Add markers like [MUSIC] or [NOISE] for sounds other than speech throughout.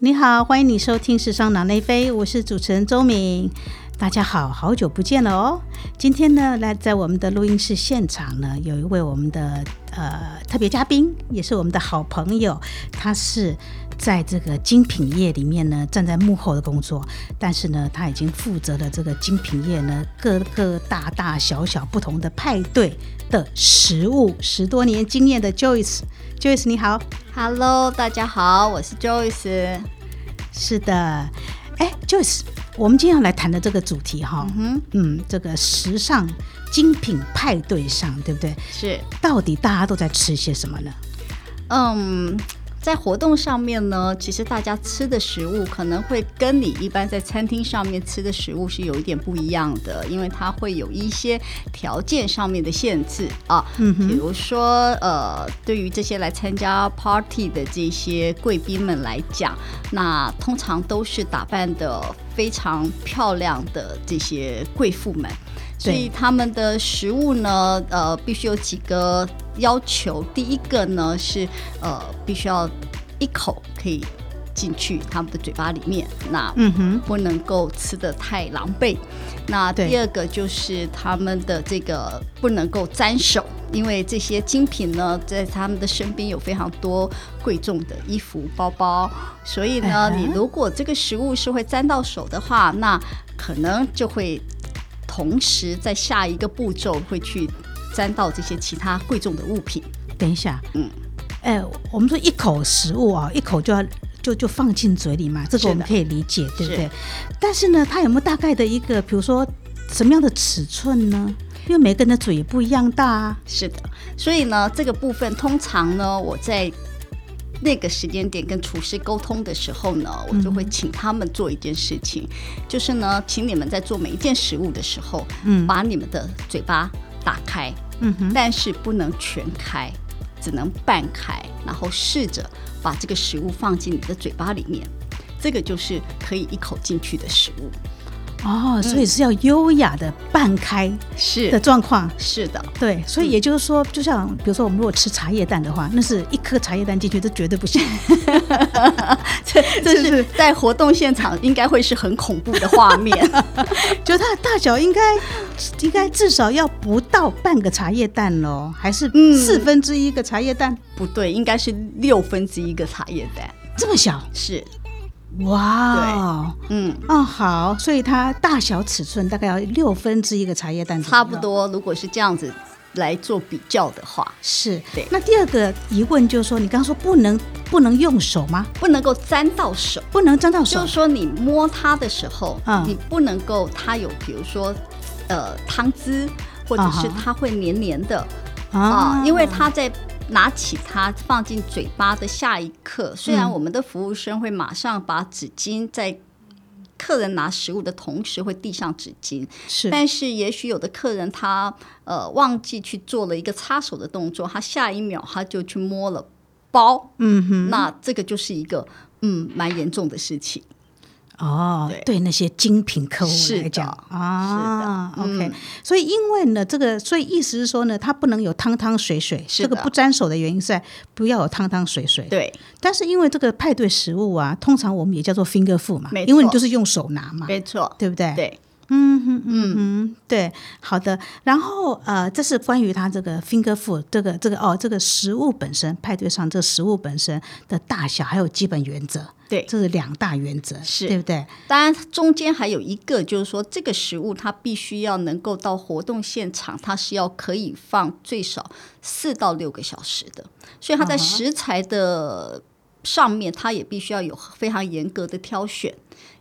你好，欢迎你收听《时尚脑内飞》，我是主持人周敏。大家好，好久不见了哦！今天呢，来在我们的录音室现场呢，有一位我们的呃特别嘉宾，也是我们的好朋友。他是在这个精品业里面呢，站在幕后的工作，但是呢，他已经负责了这个精品业呢各个大大小小不同的派对的食物，十多年经验的 Joyce。Joyce 你好，Hello，大家好，我是 Joyce。是的，哎，Joyce。我们今天要来谈的这个主题哈，嗯，这个时尚精品派对上，对不对？是。到底大家都在吃些什么呢？嗯，在活动上面呢，其实大家吃的食物可能会跟你一般在餐厅上面吃的食物是有一点不一样的，因为它会有一些条件上面的限制啊。嗯比如说，呃，对于这些来参加 party 的这些贵宾们来讲，那通常都是打扮的。非常漂亮的这些贵妇们，所以他们的食物呢，呃，必须有几个要求。第一个呢是，呃，必须要一口可以进去他们的嘴巴里面，那嗯哼，不能够吃的太狼狈。那第二个就是他们的这个不能够沾手。因为这些精品呢，在他们的身边有非常多贵重的衣服、包包，所以呢，你如果这个食物是会沾到手的话，那可能就会同时在下一个步骤会去沾到这些其他贵重的物品。等一下，嗯，哎，我们说一口食物啊，一口就要就就放进嘴里嘛，这个我们可以理解，对不对？但是呢，它有没有大概的一个，比如说什么样的尺寸呢？因为每个人的嘴也不一样大啊，是的，所以呢，这个部分通常呢，我在那个时间点跟厨师沟通的时候呢，我就会请他们做一件事情，就是呢，请你们在做每一件食物的时候，嗯，把你们的嘴巴打开，嗯哼，但是不能全开，只能半开，然后试着把这个食物放进你的嘴巴里面，这个就是可以一口进去的食物。哦，所以是要优雅的半开是。的状况，是的，对，所以也就是说，就像比如说我们如果吃茶叶蛋的话，那是一颗茶叶蛋进去，这绝对不行。[LAUGHS] 这这是在活动现场应该会是很恐怖的画面，[LAUGHS] 就它的大小应该应该至少要不到半个茶叶蛋喽，还是四分之一个茶叶蛋？不对，应该是六分之一个茶叶蛋，这么小？是。哇，嗯，哦，好，所以它大小尺寸大概要六分之一个茶叶蛋，差不多。如果是这样子来做比较的话，是对。那第二个疑问就是说，你刚刚说不能不能用手吗？不能够沾到手，不能沾到手，就是说你摸它的时候，嗯，你不能够它有，比如说呃汤汁，或者是它会黏黏的啊，因为它在。拿起它放进嘴巴的下一刻，虽然我们的服务生会马上把纸巾在客人拿食物的同时会递上纸巾，是，但是也许有的客人他呃忘记去做了一个擦手的动作，他下一秒他就去摸了包，嗯哼，那这个就是一个嗯蛮严重的事情。哦，对。那些精品客户来讲啊，OK，所以因为呢，这个所以意思是说呢，它不能有汤汤水水，这个不沾手的原因在不要有汤汤水水。对，但是因为这个派对食物啊，通常我们也叫做 finger food 嘛，因为你就是用手拿嘛，没错，对不对？对。嗯哼嗯嗯，对，好的。然后呃，这是关于它这个 finger food 这个这个哦，这个食物本身，派对上这个食物本身的大小还有基本原则，对，这是两大原则，是。对不对？当然，中间还有一个就是说，这个食物它必须要能够到活动现场，它是要可以放最少四到六个小时的，所以它在食材的上面，它也必须要有非常严格的挑选。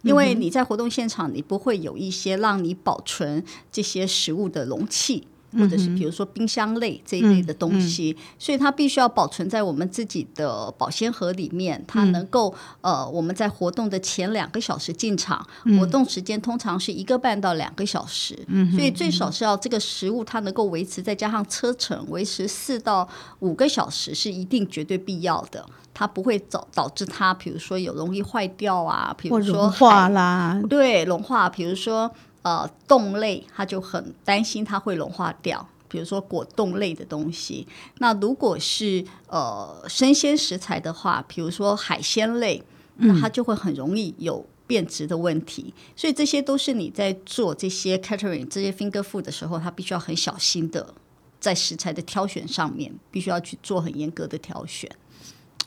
因为你在活动现场，你不会有一些让你保存这些食物的容器，或者是比如说冰箱类这一类的东西，所以它必须要保存在我们自己的保鲜盒里面。它能够呃，我们在活动的前两个小时进场，活动时间通常是一个半到两个小时，所以最少是要这个食物它能够维持，再加上车程维持四到五个小时是一定绝对必要的。它不会导导致它，比如说有容易坏掉啊，比如说融化啦，对，融化。比如说呃，冻类，它就很担心它会融化掉。比如说果冻类的东西，那如果是呃生鲜食材的话，比如说海鲜类，那它就会很容易有变质的问题。所以这些都是你在做这些 catering 这些 finger food 的时候，它必须要很小心的，在食材的挑选上面，必须要去做很严格的挑选。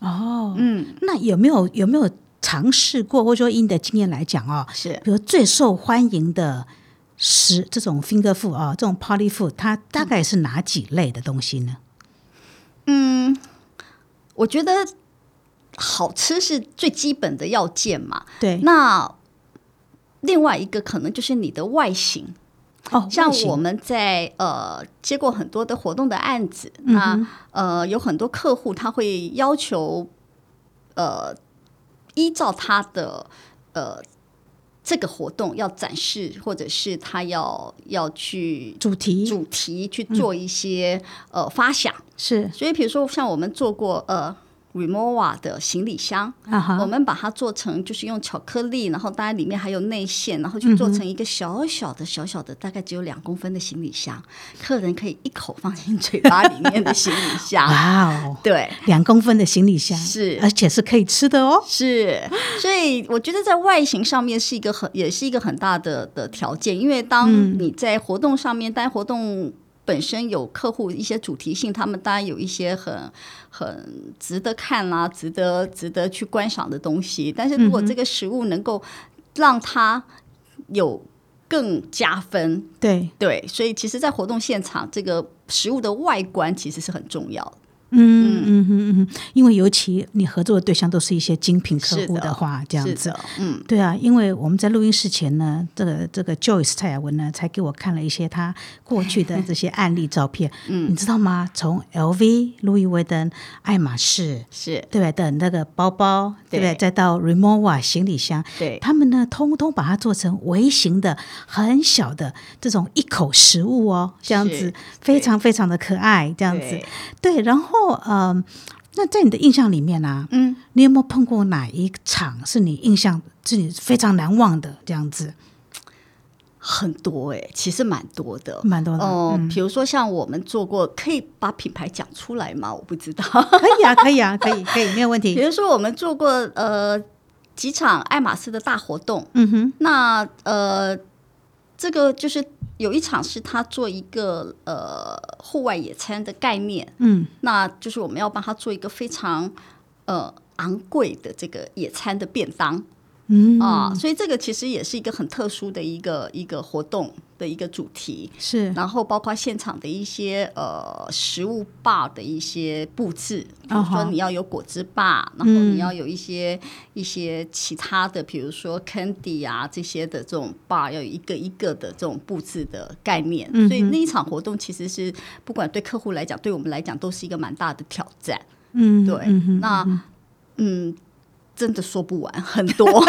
哦，嗯，那有没有有没有尝试过，或者说以你的经验来讲哦，是。比如最受欢迎的食这种 finger food 啊，这种 poly food，它大概是哪几类的东西呢？嗯我觉得好吃是最基本的要件嘛。对，那另外一个可能就是你的外形，哦，像我们在呃接过很多的活动的案子，嗯那呃有很多客户他会要求呃依照他的呃这个活动要展示，或者是他要要去主题。主题去做一些、呃发想，是。所以比如说像我们做过呃 Remova 的行李箱，我们把它做成就是用巧克力，然后当然里面还有内馅，然后就做成一个小小的、小小的，大概只有两公分的行李箱，客人可以一口放进嘴巴里面的行李箱。[LAUGHS] 哇哦，对，两公分的行李箱是。而且是可以吃的哦。是，所以我觉得在外形上面是一个很，也是一个很大的的条件，因为当你在活动上面，当然活动本身有客户一些主题性，他们当然有一些很很值得看啦、值得值得去观赏的东西，但是如果这个食物能够让它有更加分，对，对，所以其实，在活动现场，这个食物的外观其实是很重要的。嗯嗯嗯嗯，因为尤其你合作的对象都是一些精品客户的话，这样子嗯，对啊，因为我们在录音室前呢，这个这个 Joyce 蔡雅文呢，才给我看了一些他过去的这些案例照片。[LAUGHS] 嗯，你知道吗？从 LV、路易威登、爱马仕，是对？的那个包包，对不对？再到 Remova 行李箱，对他们呢，通通把它做成微型的、很小的这种一口食物哦，这样子非常非常的可爱，这样子。对对，然后呃，那在你的印象里面啊，嗯，你有没有碰过哪一场是你印象是你非常难忘的这样子？很多哎、其实蛮多的，蛮多的哦、嗯比如说像我们做过，可以把品牌讲出来吗？我不知道。可以啊，可以啊，可以，可以，没有问题。比如说我们做过呃几场爱马仕的大活动，嗯哼，那呃这个就是有一场是他做一个呃户外野餐的概念，嗯，那就是我们要帮他做一个非常呃昂贵的这个野餐的便当。嗯。啊，所以这个其实也是一个很特殊的一个一个活动的一个主题，是。然后包括现场的一些呃食物吧的一些布置，比如说你要有果汁吧，然后你要有一些一些其他的，比如说 candy 啊这些的这种 bar，要有一个一个的这种布置的概念，所以那一场活动其实是不管对客户来讲，对我们来讲都是一个蛮大的挑战。嗯，对，嗯那嗯，真的说不完，很多。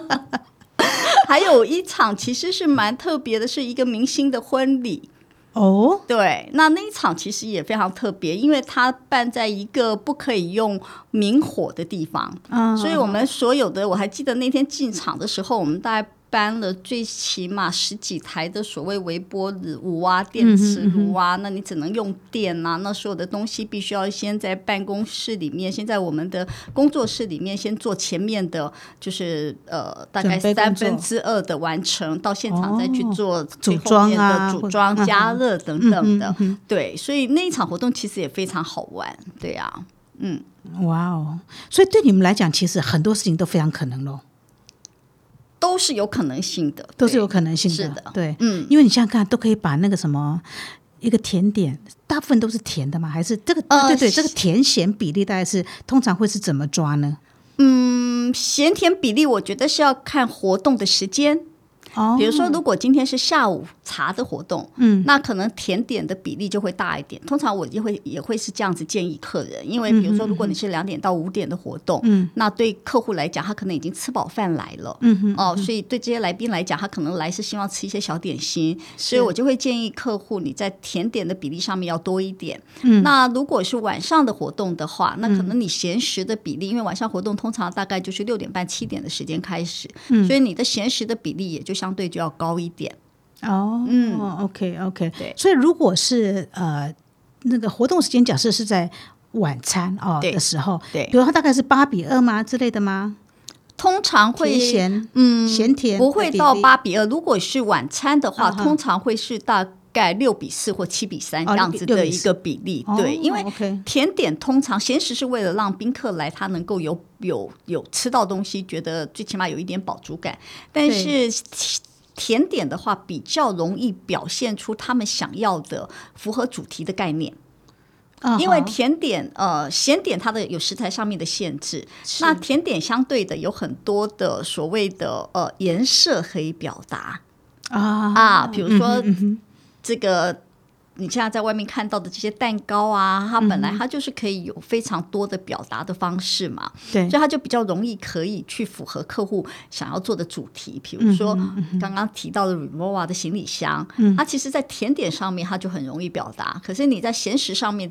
[LAUGHS] 还有一场其实是蛮特别的，是一个明星的婚礼。哦，对，那那一场其实也非常特别，因为它办在一个不可以用明火的地方，嗯，所以我们所有的，我还记得那天进场的时候，我们大概搬了最起码十几台的所谓微波炉啊、电磁炉啊，那你只能用电啊，那所有的东西必须要先在办公室里面，先在我们的工作室里面先做前面的，就是呃大概三分之二的完成，到现场再去做最后组装面啊组装、嗯加热等等的。对，所以那一场活动其实也非常好玩，对啊。嗯哇哦，所以对你们来讲，其实很多事情都非常可能咯，都是有可能性的，都是有可能性的。是的对，嗯，因为你想想看，都可以把那个什么。一个甜点，大部分都是甜的嘛？还是这个？呃对对，这个甜咸比例大概是通常会是怎么抓呢？嗯，咸甜比例我觉得是要看活动的时间。哦比如说，如果今天是下午茶的活动，嗯，那可能甜点的比例就会大一点。通常我就会也会是这样子建议客人，因为比如说，如果你是两点到五点的活动，嗯，那对客户来讲，他可能已经吃饱饭来了，嗯哼，哦，所以对这些来宾来讲，他可能来是希望吃一些小点心，所以我就会建议客户你在甜点的比例上面要多一点。嗯。那如果是晚上的活动的话，那可能你闲时的比例，因为晚上活动通常大概就是六点半七点的时间开始，嗯。所以你的闲时的比例也就相对就要高一点。哦，嗯，OK OK，对所以如果是呃那个活动时间，假设是在晚餐哦对的时候，对比如它大概是八比二吗之类的吗？通常会甜咸嗯咸甜不会到八比二。如果是晚餐的话，啊通常会是大概六比四或七比三哦这样子的一个比例。对，哦因为甜点通常咸食是为了让宾客来，他能够有有有吃到东西，觉得最起码有一点饱足感。但是甜甜点的话，比较容易表现出他们想要的符合主题的概念。啊因为甜点，呃，咸点它的有食材上面的限制，那甜点相对的有很多的所谓的呃颜色可以表达。啊。啊，比如说这个你现在在外面看到的这些蛋糕啊，它本来它就是可以有非常多的表达的方式嘛，对。所以它就比较容易可以去符合客户想要做的主题。比如说刚刚提到的 Remova 的行李箱，它其实在甜点上面它就很容易表达，可是你在咸食上面，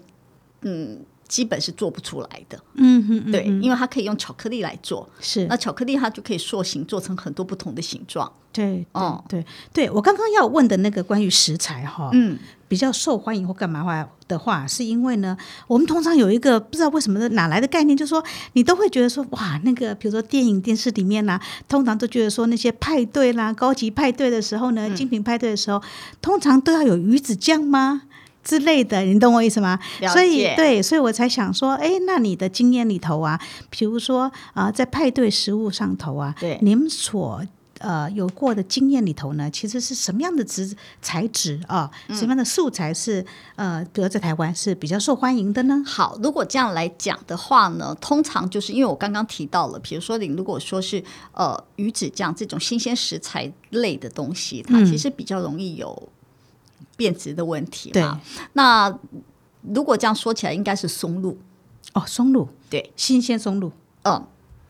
嗯，基本是做不出来的。嗯哼，嗯对，因为它可以用巧克力来做，是。那巧克力它就可以塑形做成很多不同的形状。对，哦对对对，我刚刚要问的那个关于食材哈，嗯，比较受欢迎或干嘛话的话，是因为呢，我们通常有一个不知道为什么的哪来的概念，就是说你都会觉得说，哇，那个比如说电影、电视里面啦、通常都觉得说那些派对啦、高级派对的时候呢，嗯精品派对的时候，通常都要有鱼子酱吗？之类的，你懂我意思吗？了所以对，所以我才想说，哎，那你的经验里头啊，比如说啊、在派对食物上头啊，对你们所呃有过的经验里头呢，其实是什么样的质材质啊？什么样的素材是呃，比如在台湾是比较受欢迎的呢？好，如果这样来讲的话呢，通常就是因为我刚刚提到了，比如说你如果说是呃鱼子酱这种新鲜食材类的东西，它嗯其实比较容易有变质的问题对嘛。那如果这样说起来，应该是松露，哦，松露，对，新鲜松露，嗯。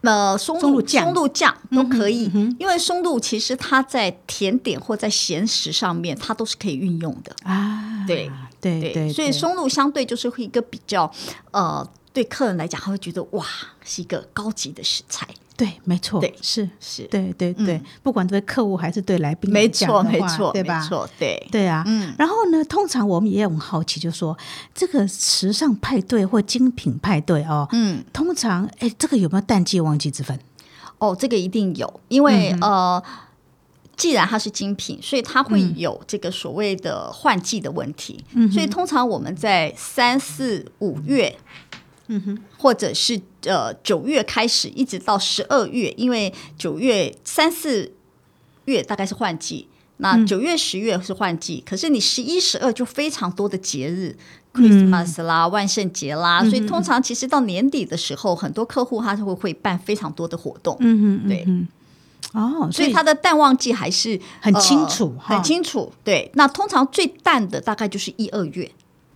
呃，松露松露酱嗯松露酱都可以，因为松露其实它在甜点或在咸食上面，它都是可以运用的。啊，对对对，所以松露相对就是会一个比较呃，对客人来讲，他会觉得哇，是一个高级的食材，对，没错，对是，是，对对对，不管对客户还是对来宾来没错，没错，对吧？没错，对，对啊，嗯，然后呢，通常我们也很好奇，就说这个时尚派对或精品派对哦，嗯，通常哎，这个有没有淡季旺季之分？哦，这个一定有，因为、嗯呃。既然它是精品，所以它会有这个所谓的换季的问题。嗯所以通常我们在三四五月，嗯哼，或者是呃九月开始，一直到十二月，因为九月三四月大概是换季，那嗯。九月、十月是换季，可是你十一、十二就非常多的节日。嗯。Christmas 啦，万圣节啦，所以通常其实到年底的时候，很多客户他就会会办非常多的活动，嗯哼，对。哦，所以他的淡旺季还是很清楚呃很清楚。对，那通常最淡的大概就是一二月，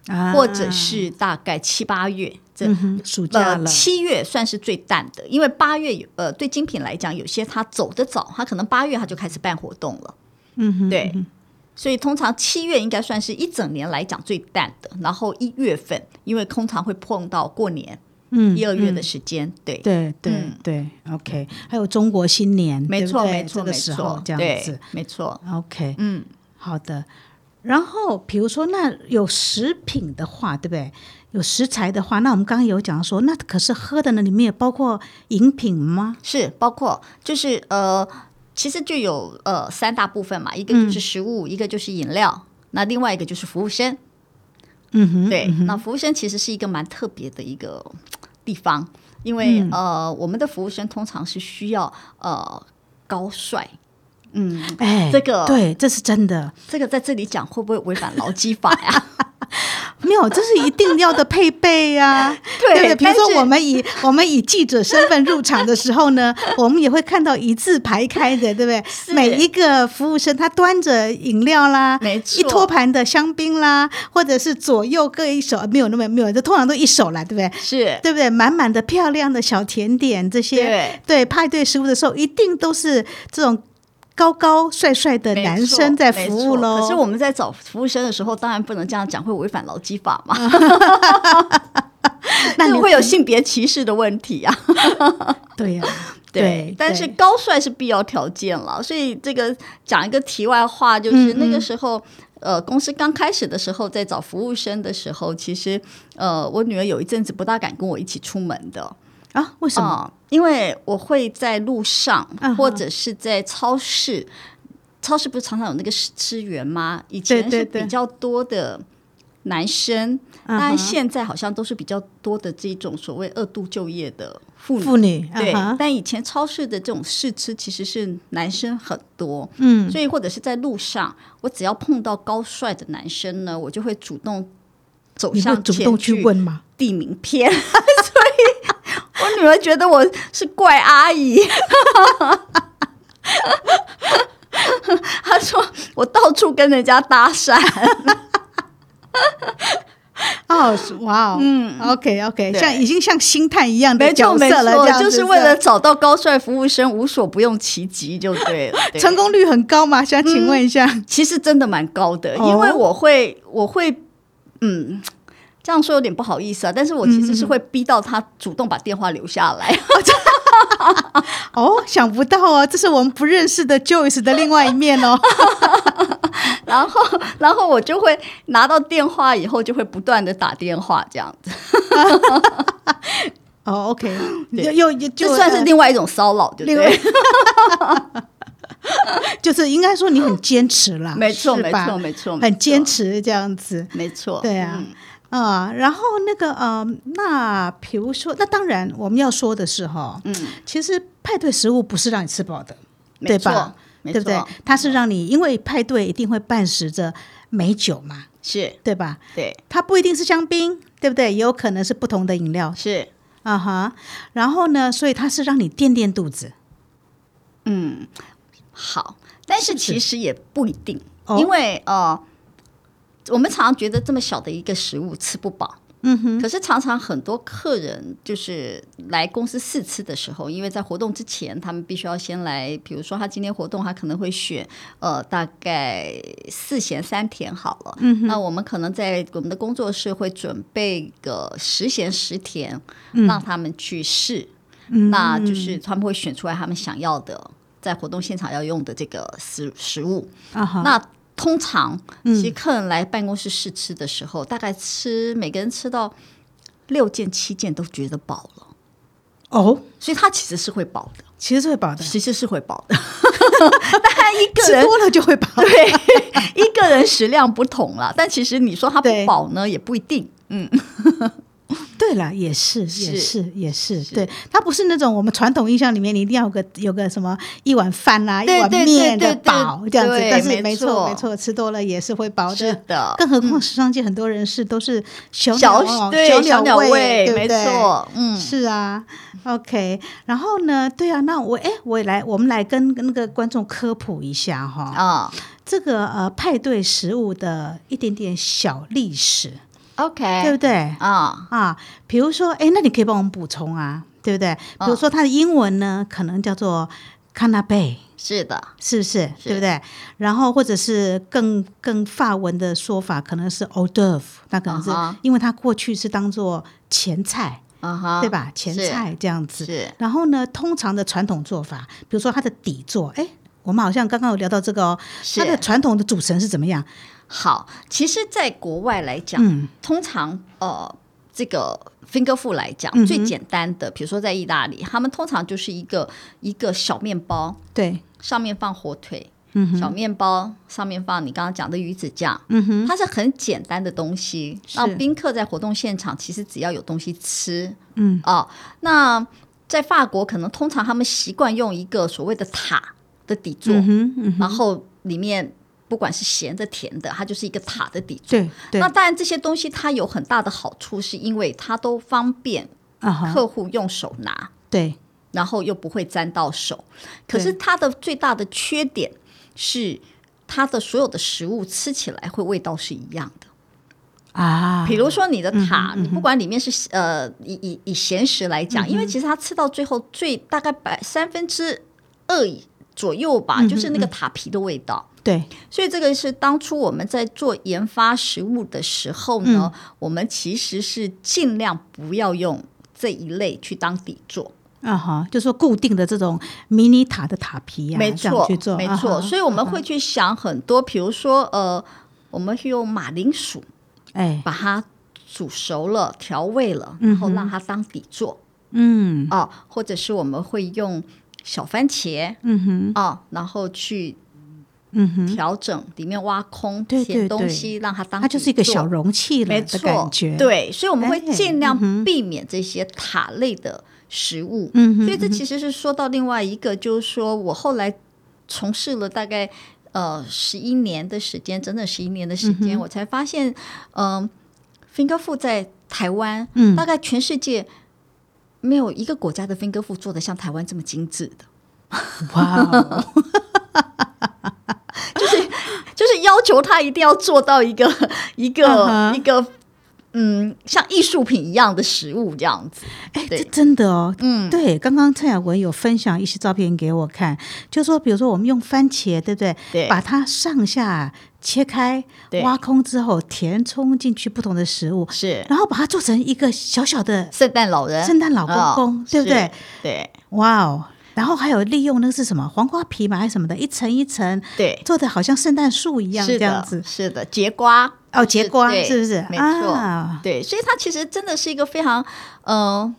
啊。或者是大概七八月这嗯哼，暑假呃，了，七月算是最淡的，因为八月有呃，对精品来讲，有些它走得早，它可能八月它就开始办活动了。嗯哼，对，所以通常七月应该算是一整年来讲最淡的，然后一月份，因为通常会碰到过年嗯一二月的时间，对。对对，OK，还有中国新年，没错，没错，没错，这样子没错。，OK，嗯，好的。然后比如说，那有食品的话，对不对？有食材的话，那我们刚刚有讲说，那可是喝的呢，里面也包括饮品吗？是包括就是呃，其实就有呃三大部分嘛，一个嗯就是食物，一个就是饮料，那另外一个就是服务生。嗯哼，对，那服务生其实是一个蛮特别的一个地方，因为、嗯呃，我们的服务生通常是需要呃高帅。嗯，哎，这个对，这是真的，这个在这里讲会不会违反劳基法呀？没有，这是一定要的配备呀、[LAUGHS] 对对不对？比如说，我们以 [LAUGHS] 我们以记者身份入场的时候呢，我们也会看到一字排开的，对不对？每一个服务生他端着饮料啦，没错一托盘的香槟啦，或者是左右各一手，没有那么没有，这通常都一手啦，对不对？是，对不对？满满的漂亮的小甜点，这些对对派对食物的时候，一定都是这种高高帅帅的男生在服务喽。可是我们在找服务生的时候，当然不能这样讲，会违反劳基法嘛，[LAUGHS] 那你 [LAUGHS] 会有性别歧视的问题啊。[LAUGHS] 对呀、对，但是高帅是必要条件了，所以这个讲一个题外话，就是嗯。那个时候，呃，公司刚开始的时候，在找服务生的时候，其实呃，我女儿有一阵子不大敢跟我一起出门的啊，为什么？啊、因为我会在路上或者是在超市，超市不是常常有那个试吃员吗？以前是比较多的男生，嗯当然哼现在好像都是比较多的这种所谓二度就业的妇女。妇女，对，但以前超市的这种试吃其实是男生很多，嗯，所以或者是在路上，我只要碰到高帅的男生呢，我就会主动走向前主动去问吗？递名片，[LAUGHS] 我女儿觉得我是怪阿姨。她说我到处跟人家搭讪，哦，哇哦，嗯，OK OK，像已经像星探一样的角色了，这就是为了找到高帅服务生，无所不用其极就对了。[LAUGHS] 对成功率很高吗？想请问一下，其实真的蛮高的，哦因为我会我会嗯。这样说有点不好意思啊，但是我其实是会逼到他主动把电话留下来。哦，想不到啊，这是我们不认识的 Joyce 的另外一面哦。[LAUGHS] 然后，然后我就会拿到电话以后，就会不断的打电话，这样子，[LAUGHS] 哦，OK，又又就算是另外一种骚扰，对不对？[LAUGHS] 就是应该说你很坚持啦，没错，没错，没错，很坚，持这样子。没错，对啊嗯啊、然后那个呃，那比如说，那当然我们要说的是哈，嗯，其实派对食物不是让你吃饱的，对吧？没对不对错，？它是让你，因为派对一定会伴随着美酒嘛，是，对吧？对，它不一定是香槟，对不对？也有可能是不同的饮料是，啊哈。然后呢，所以它是让你垫垫肚子。嗯，好，但是其实也不一定，哦因为呃，我们常常觉得这么小的一个食物吃不饱。嗯哼，可是常常很多客人就是来公司试吃的时候，因为在活动之前，他们必须要先来，比如说他今天活动，他可能会选呃大概四咸三甜好了，嗯，那我们可能在我们的工作室会准备个十咸十甜，让他们去试，那就是他们会选出来他们想要的，在活动现场要用的这个食食物，那通常，其实客人来办公室试吃的时候，大概吃每个人吃到六件七件都觉得饱了，哦，所以他其实是会饱的，其实是会饱的，其实是会饱的。[LAUGHS] 但一个人吃多了就会饱。[LAUGHS] 对一个人食量不同了，但其实你说他不对。饱呢，也不一定。[LAUGHS] 对了，也是，也是，也是，对，它不是那种我们传统印象里面，你一定要有个有个什么一碗饭啦、一碗面的饱这样子，但是没没错，错。没错，吃多了也是会饱是的。更何况时尚界很多人是都是小小鸟小鸟胃，胃，没对不对？错，嗯，是啊，OK，然后呢，对啊，那我哎，我也来，我们来跟跟那个观众科普一下哈，啊。这个呃派对食物的一点点小历史，对，OK，对不对？啊，啊，比如说，哎，那你可以帮我们补充啊，对不对？比如说它的英文呢，可能叫做 canapé，是的，是不是？对不对？然后或者是更更法文的说法，可能是 d'oeuvre，那可能是因为它过去是当做前菜，啊哈，对吧？前菜这样子。是然后呢，通常的传统做法，比如说它的底座，哎，我们好像刚刚有聊到这个哦，它的是传统的组成是怎么样？好。其实，在国外来讲，嗯。通常呃，这个 finger food 来讲，嗯最简单的，比如说在意大利，他们通常就是一个一个小面包，对，上面放火腿，嗯，小面包上面放你刚刚讲的鱼子酱，嗯哼，它是很简单的东西，是。让宾客在活动现场其实只要有东西吃，嗯。哦，那在法国可能通常他们习惯用一个所谓的塔的底座，嗯，嗯，然后里面不管是咸的甜的，它就是一个塔的底座。对对那，当然这些东西它有很大的好处，是因为它都方便客户用手拿。对，然后又不会沾到手。可是它的最大的缺点是，它的所有的食物吃起来会味道是一样的。啊，比如说你的塔，你不管里面是呃以以以咸食来讲，因为其实它吃到最后最大概百三分之二左右吧，就是那个塔皮的味道。对，所以这个是当初我们在做研发食物的时候呢，我们其实是尽量不要用这一类去当底座。啊哈，就说固定的这种迷你塔的塔皮呀、没错没错。啊所以我们会去想很多，比如说呃，我们会用马铃薯哎，把它煮熟了、调味了，嗯然后让它当底座。嗯。哦，或者是我们会用小番茄嗯哼。哦，然后去嗯哼，调整里面挖空填东西，让它当它就是一个小容器了的没错感觉。，对，所以我们会哎尽量避免这些塔类的食物。嗯哼所以这其实是说到另外一个，就是说我后来从事了大概呃十一年的时间，整整十一年的时嗯间，我才发现，嗯、e r food 在台湾，嗯。大概全世界没有一个国家的 finger food 做的像台湾这么精致的。哇 [LAUGHS] 哦，[LAUGHS] 就是要求他一定要做到一个一个、一个嗯，像艺术品一样的食物这样子。哎，对这真的哦，嗯，对，刚刚蔡雅文有分享一些照片给我看，就说比如说我们用番茄，对不对？对把它上下切开，对挖空之后填充进去不同的食物，是然后把它做成一个小小的圣诞老人，圣诞老公公，哦对不对？对哇哦！然后还有利用那个是什么黄瓜皮嘛，还是什么的，一层一层对，做的好像圣诞树一样是这样子。是的，节瓜哦，节瓜对是不是？没错啊对，所以它其实真的是一个非常呃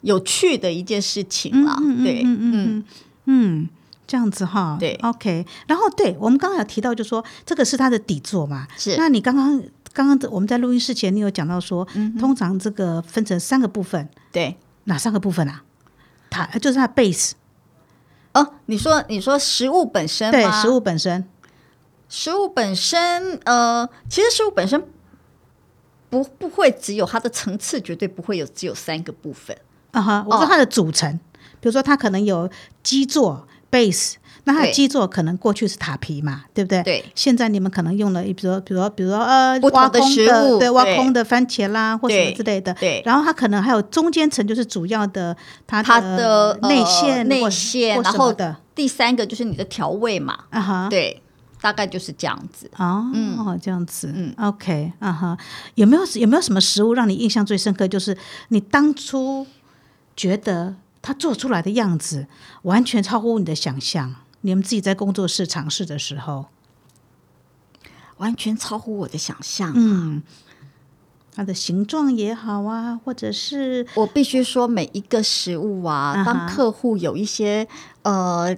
有趣的一件事情啦。嗯嗯对，嗯嗯嗯嗯，这样子哈。对，OK。然后对我们刚刚有提到，就说这个是它的底座嘛。是那你刚刚刚刚我们在录音室前，你有讲到说，嗯通常这个分成三个部分，对。哪三个部分啊？它就是它的 base，哦，你说你说食物本身吗对食物本身。食物本身，呃，其实食物本身不不会只有它的层次，绝对不会有只有三个部分。啊哈，我说哦它的组成，比如说它可能有基座 base，那它的基座可能过去是塔皮嘛，对不对？对。现在你们可能用了，比如说，比如说，比如说呃，挖空食物对，挖空的番茄啦，或什么之类的。对然后它可能还有中间层，就是主要的它它的内呃内馅然后的第三个就是你的调味嘛，啊哈。对，大概就是这样子啊。哦，这样子，嗯，OK，啊哈，有没有有没有什么食物让你印象最深刻？就是你当初觉得它做出来的样子完全超乎你的想象，你们自己在工作室尝试的时候，完全超乎我的想象。嗯，它的形状也好啊，或者是我必须说，每一个食物啊，当客户有一些呃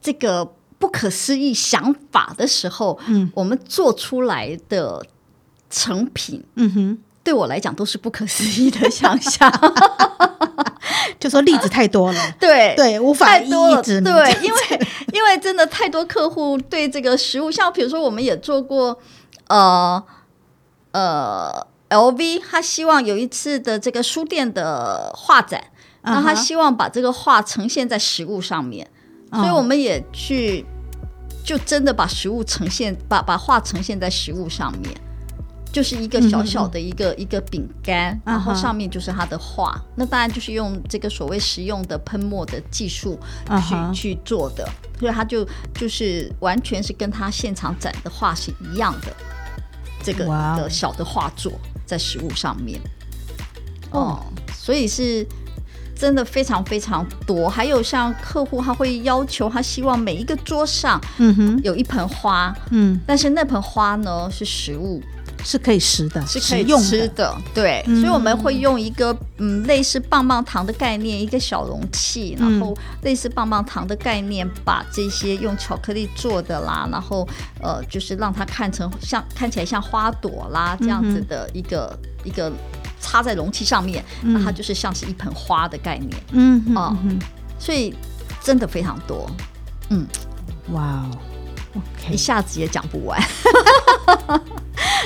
这个不可思议想法的时候，嗯，我们做出来的成品，嗯哼，对我来讲都是不可思议的想象。[LAUGHS] 就说例子太多了，[LAUGHS] 对对，无法一一指明，对，因为 [LAUGHS] 因为真的太多客户对这个食物，像比如说我们也做过，呃呃，LV，他希望有一次的这个书店的画展，那他希望把这个画呈现在食物上面，哦所以我们也去就真的把食物呈现，把把画呈现在食物上面。就是一个小小的一个、一个饼干，然后上面就是它的画。那当然就是用这个所谓实用的喷墨的技术去、去做的，所以它就就是完全是跟他现场展的画是一样的。这个的小的画作在食物上面，哦哦，所以是真的非常非常多。还有像客户他会要求，他希望每一个桌上嗯哼，有一盆花，嗯，但是那盆花呢是食物，是可以食的，是可以食用的，吃的，对，嗯。所以我们会用一个嗯类似棒棒糖的概念，一个小容器，嗯。然后类似棒棒糖的概念，把这些用巧克力做的啦，然后呃就是让它看成像看起来像花朵啦这样子的一个、一个插在容器上面，那它就是像是一盆花的概念，嗯哼哦嗯所以真的非常多，嗯，哇哦一下子也讲不完。[LAUGHS]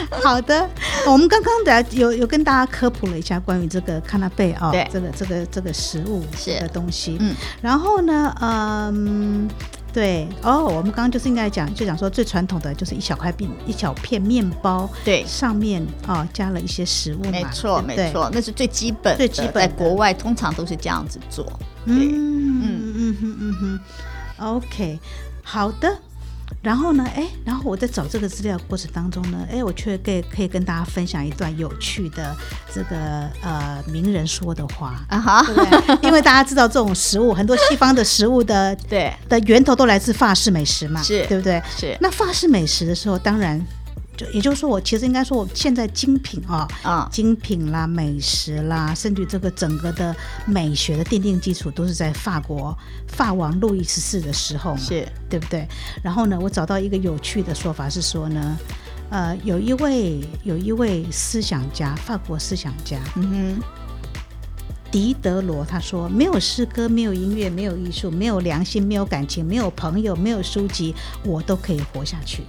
[LAUGHS] 好的，我们刚刚的有有跟大家科普了一下关于这个卡纳贝啊，对这个这个这个食物是的东西，嗯，然后呢，嗯。对哦，我们刚刚就是应该讲，就讲说最传统的就是一小块饼一小片面包，对上面哦加了一些食物嘛，没错，没，错，那是最基本的，最基本在国外通常都是这样子做。对嗯嗯嗯哼嗯哼，OK，好的。然后呢，哎，然后我在找这个资料过程当中呢，哎，我却可以可以跟大家分享一段有趣的这个呃名人说的话，啊哈，对不对？因为大家知道这种食物，很多西方的食物的 [LAUGHS] 对，的源头都来自法式美食嘛，是对不对？是那法式美食的时候，当然就也就是说，我其实应该说，我现在精品啊，啊，精品啦、美食啦，甚至这个整个的美学的奠定基础，都是在法国法王路易十四的时候嘛，是对不对？然后呢，我找到一个有趣的说法是说呢，呃，有一位有一位思想家，法国思想家嗯哼狄德罗，他说：没有诗歌，没有音乐，没有艺术，没有良心，没有感情，没有朋友，没有书籍，我都可以活下去。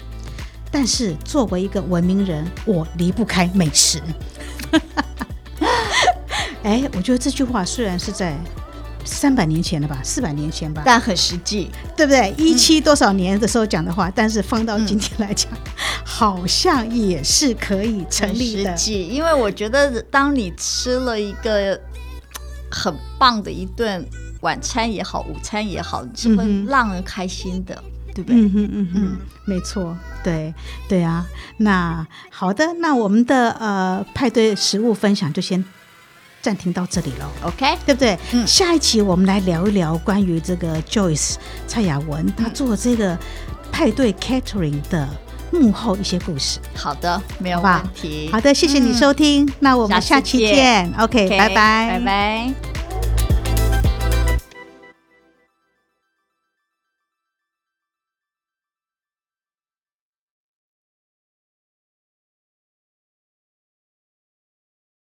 但是作为一个文明人，我离不开美食。[LAUGHS] 哎，我觉得这句话虽然是在三百年前了吧，四百年前吧，，但很实际，对不对？一七多少年的时候讲的话，但是放到今天来讲，好像也是可以成立的。实际。因为我觉得，当你吃了一个很棒的一顿晚餐也好，午餐也好，是会让人开心的，对不对？嗯哼嗯哼，没错，对对啊。那好的，那我们的呃派对食物分享就先暂停到这里了。OK，对不对？嗯下一期我们来聊一聊关于这个 Joyce 蔡雅文她做这个派对 catering 的幕后一些故事。好的，没有问题。好的，谢谢你收听，那我们下期见见。OK，OK，拜拜，拜拜。